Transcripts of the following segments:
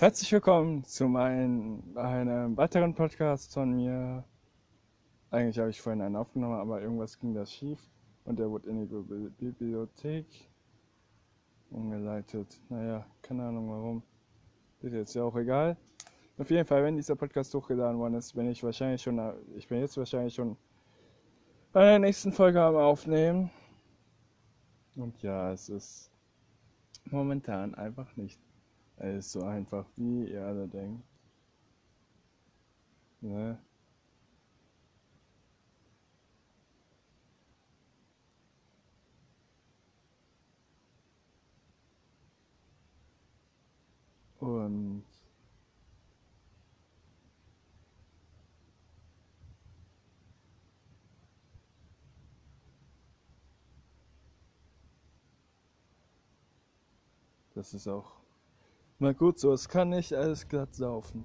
Herzlich willkommen zu mein, einem weiteren Podcast von mir. Eigentlich habe ich vorhin einen aufgenommen, aber irgendwas ging da schief und der wurde in die Bibliothek umgeleitet. Naja, keine Ahnung warum. Ist jetzt ja auch egal. Auf jeden Fall, wenn dieser Podcast hochgeladen worden ist, bin ich wahrscheinlich schon, ich bin jetzt wahrscheinlich schon bei der nächsten Folge am Aufnehmen. Und ja, es ist momentan einfach nicht alles so einfach, wie ihr alle denkt. Ne? Und das ist auch mal gut so. Es kann nicht alles glatt saufen.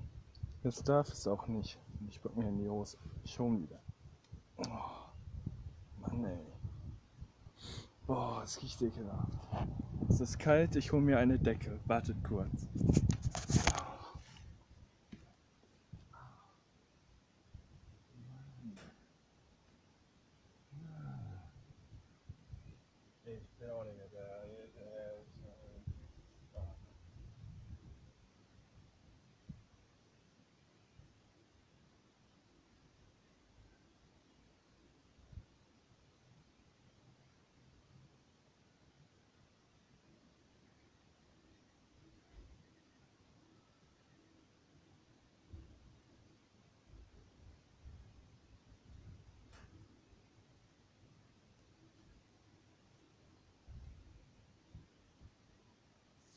Das darf es auch nicht. Ich guck mir in die Hose. Schon wieder. Oh, Mann ey. Boah, es riecht ekelhaft. Es ist kalt, ich hole mir eine Decke. Wartet kurz. Ich bin auch nicht mehr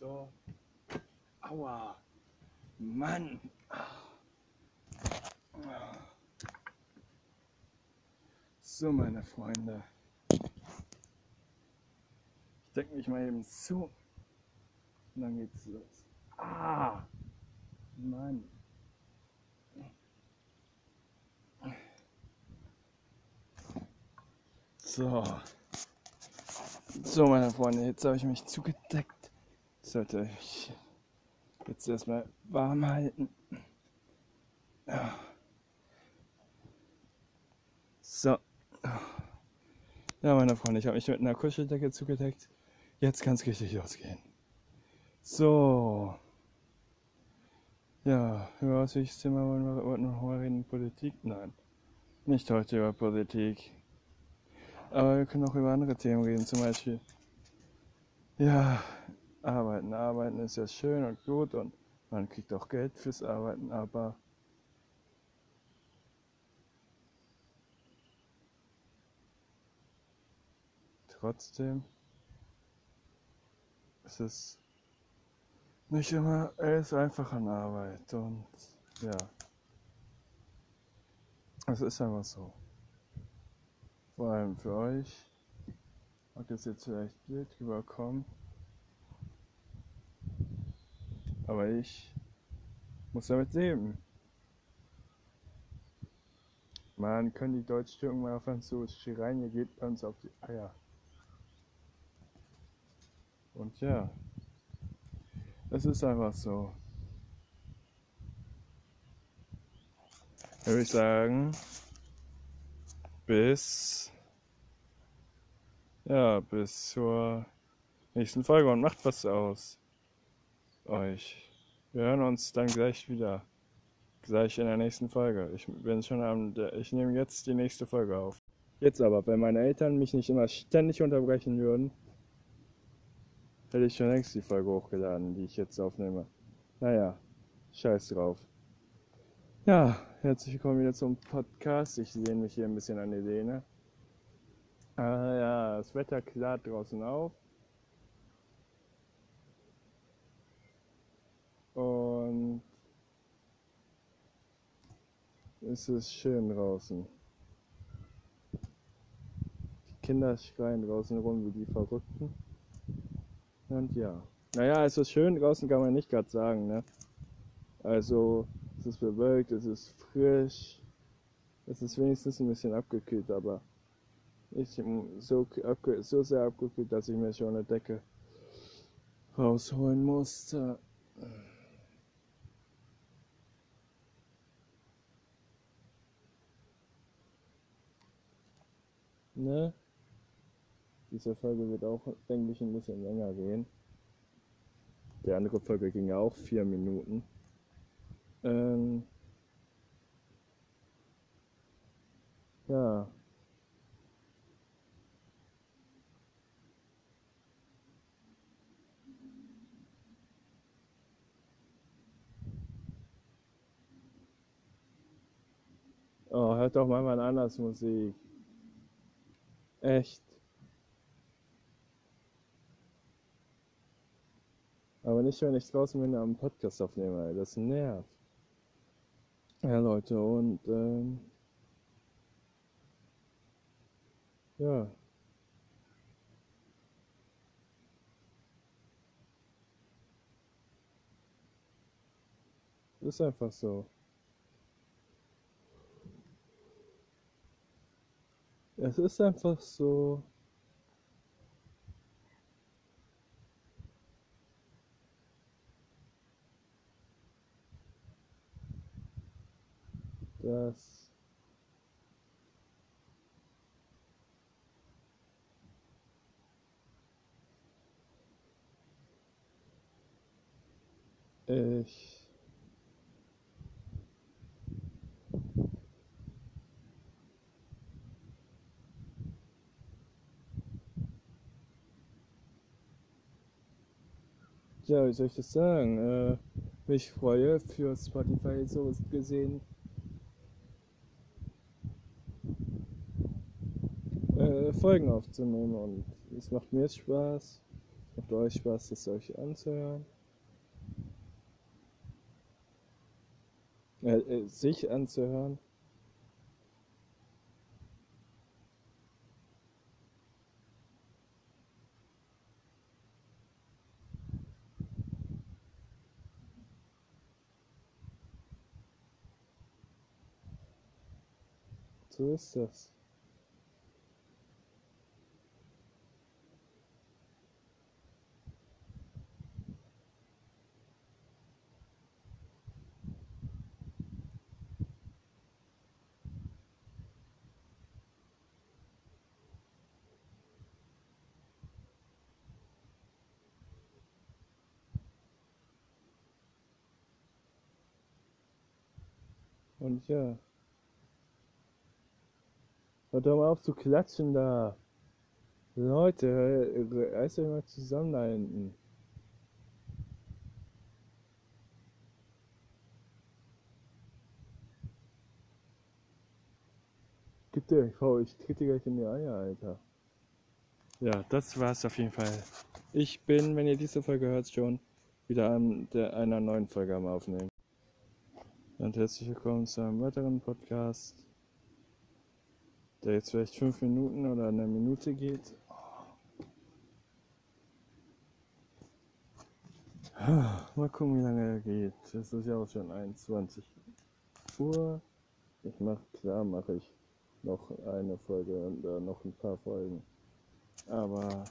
So. Aua. Mann. So, meine Freunde. Ich decke mich mal eben zu. Und dann geht's los. Ah. Mann. So. So, meine Freunde, jetzt habe ich mich zugedeckt. Sollte ich jetzt erstmal warm halten. So. Ja, meine Freunde, ich habe mich mit einer Kuscheldecke zugedeckt. Jetzt kann es richtig losgehen. So. Ja, über was welches Thema wollen wir wir noch mal reden? Politik? Nein. Nicht heute über Politik. Aber wir können auch über andere Themen reden, zum Beispiel. Ja, arbeiten. Arbeiten ist ja schön und gut und man kriegt auch Geld fürs Arbeiten, aber trotzdem ist es nicht immer alles einfach an Arbeit und ja, es ist einfach so. Vor allem für euch mag das jetzt vielleicht blöd rüberkommen, aber ich muss damit leben. Man können die Deutsch-Türken mal auf Französisch schreien, ihr geht bei uns auf die Eier. Und ja, es ist einfach so. Würde ich sagen, bis, ja, bis zur nächsten Folge und macht was aus euch. Wir hören uns dann gleich wieder. Gleich in der nächsten Folge. Ich bin schon am, ich nehme jetzt die nächste Folge auf. Jetzt aber, wenn meine Eltern mich nicht immer ständig unterbrechen würden, hätte ich schon längst die Folge hochgeladen, die ich jetzt aufnehme. Naja, scheiß drauf. Ja, herzlich willkommen wieder zum Podcast. Ich lehne mich hier ein bisschen an die Lehne. Ah ja, das Wetter klart draußen auf. Und es ist schön draußen. Die Kinder schreien draußen rum wie die Verrückten. Und ja. Naja, es ist schön draußen, kann man nicht gerade sagen, ne? Also, es ist bewölkt, es ist frisch. Es ist wenigstens ein bisschen abgekühlt, aber nicht so, so sehr abgekühlt, dass ich mir schon eine Decke rausholen musste. Ne? Diese Folge wird auch, denke ich, ein bisschen länger gehen. Die andere Folge ging ja auch vier Minuten. Ähm, ja. Oh, hört doch mal mal anders Musik. Echt. Aber nicht, wenn ich draußen bin am Podcast aufnehme, das nervt. Ja, Leute, und ähm, ja. Ist einfach so. Es ist einfach so. dass ich ja, wie soll ich das sagen, äh, mich freue für Spotify so gesehen äh, Folgen aufzunehmen und es macht mir Spaß, es macht euch Spaß, das euch anzuhören. Äh, äh, sich anzuhören. So ist das. Und ja. Hört doch mal auf zu klatschen da. Leute, reißt euch mal zusammen da hinten. Gib dir, ich, ich trete dir gleich in die Eier, Alter. Ja, das war's auf jeden Fall. Ich bin, wenn ihr diese Folge hört, schon wieder an der, einer neuen Folge am Aufnehmen. Und herzlich willkommen zu einem weiteren Podcast, der jetzt vielleicht fünf Minuten oder eine Minute geht. Mal gucken, wie lange er geht. Es ist ja auch schon 21 Uhr. Ich mache, klar, mache ich noch eine Folge und äh, noch ein paar Folgen. Aber,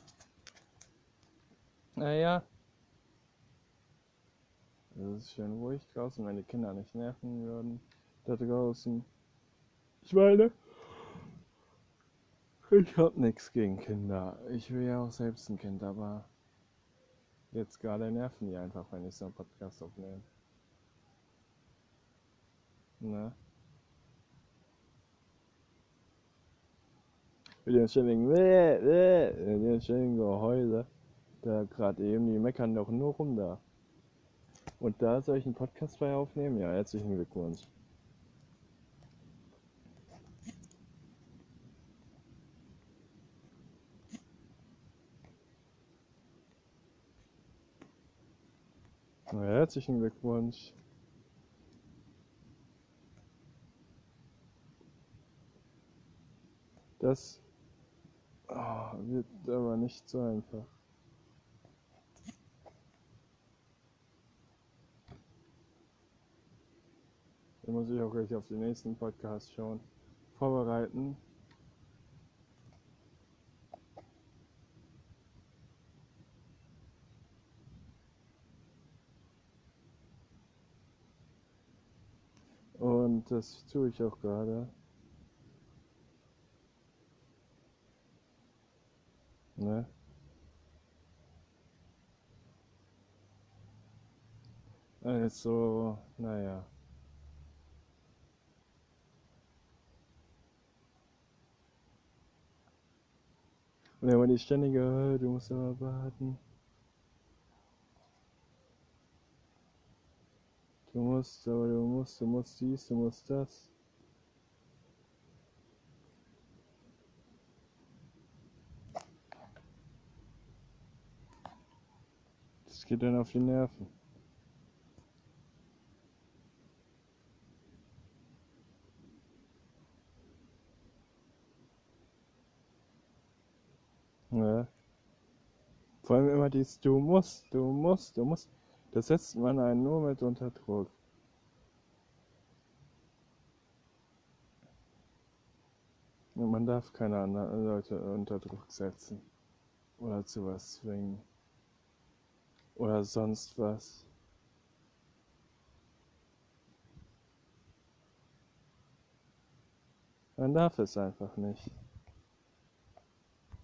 naja, es ist schön ruhig draußen, wenn die Kinder nicht nerven würden. Da draußen. Ich meine, ich hab nichts gegen Kinder. Ich will ja auch selbst ein Kind, aber jetzt gerade nerven die einfach, wenn ich so einen Podcast aufnehme. Ne? Mit dem ständigen, mit dem ständigen Geheule, da gerade eben, die meckern doch nur rum da. Und da soll ich einen Podcast bei aufnehmen? Ja, herzlichen Glückwunsch. Herzlichen Glückwunsch. Das oh, wird aber nicht so einfach. Da muss ich auch gleich auf den nächsten Podcast schauen. Vorbereiten. Und das tue ich auch gerade. Ne? Also, naja. Und dann war die ständige, du musst aber warten. Du musst, aber du musst, du musst dies, du musst das. Das geht dann auf die Nerven. Ja. Vor allem immer dieses Du musst, du musst, du musst. Das setzt man einen nur mit unter Druck. Und man darf keine anderen Leute unter Druck setzen. Oder zu was zwingen. Oder sonst was. Man darf es einfach nicht.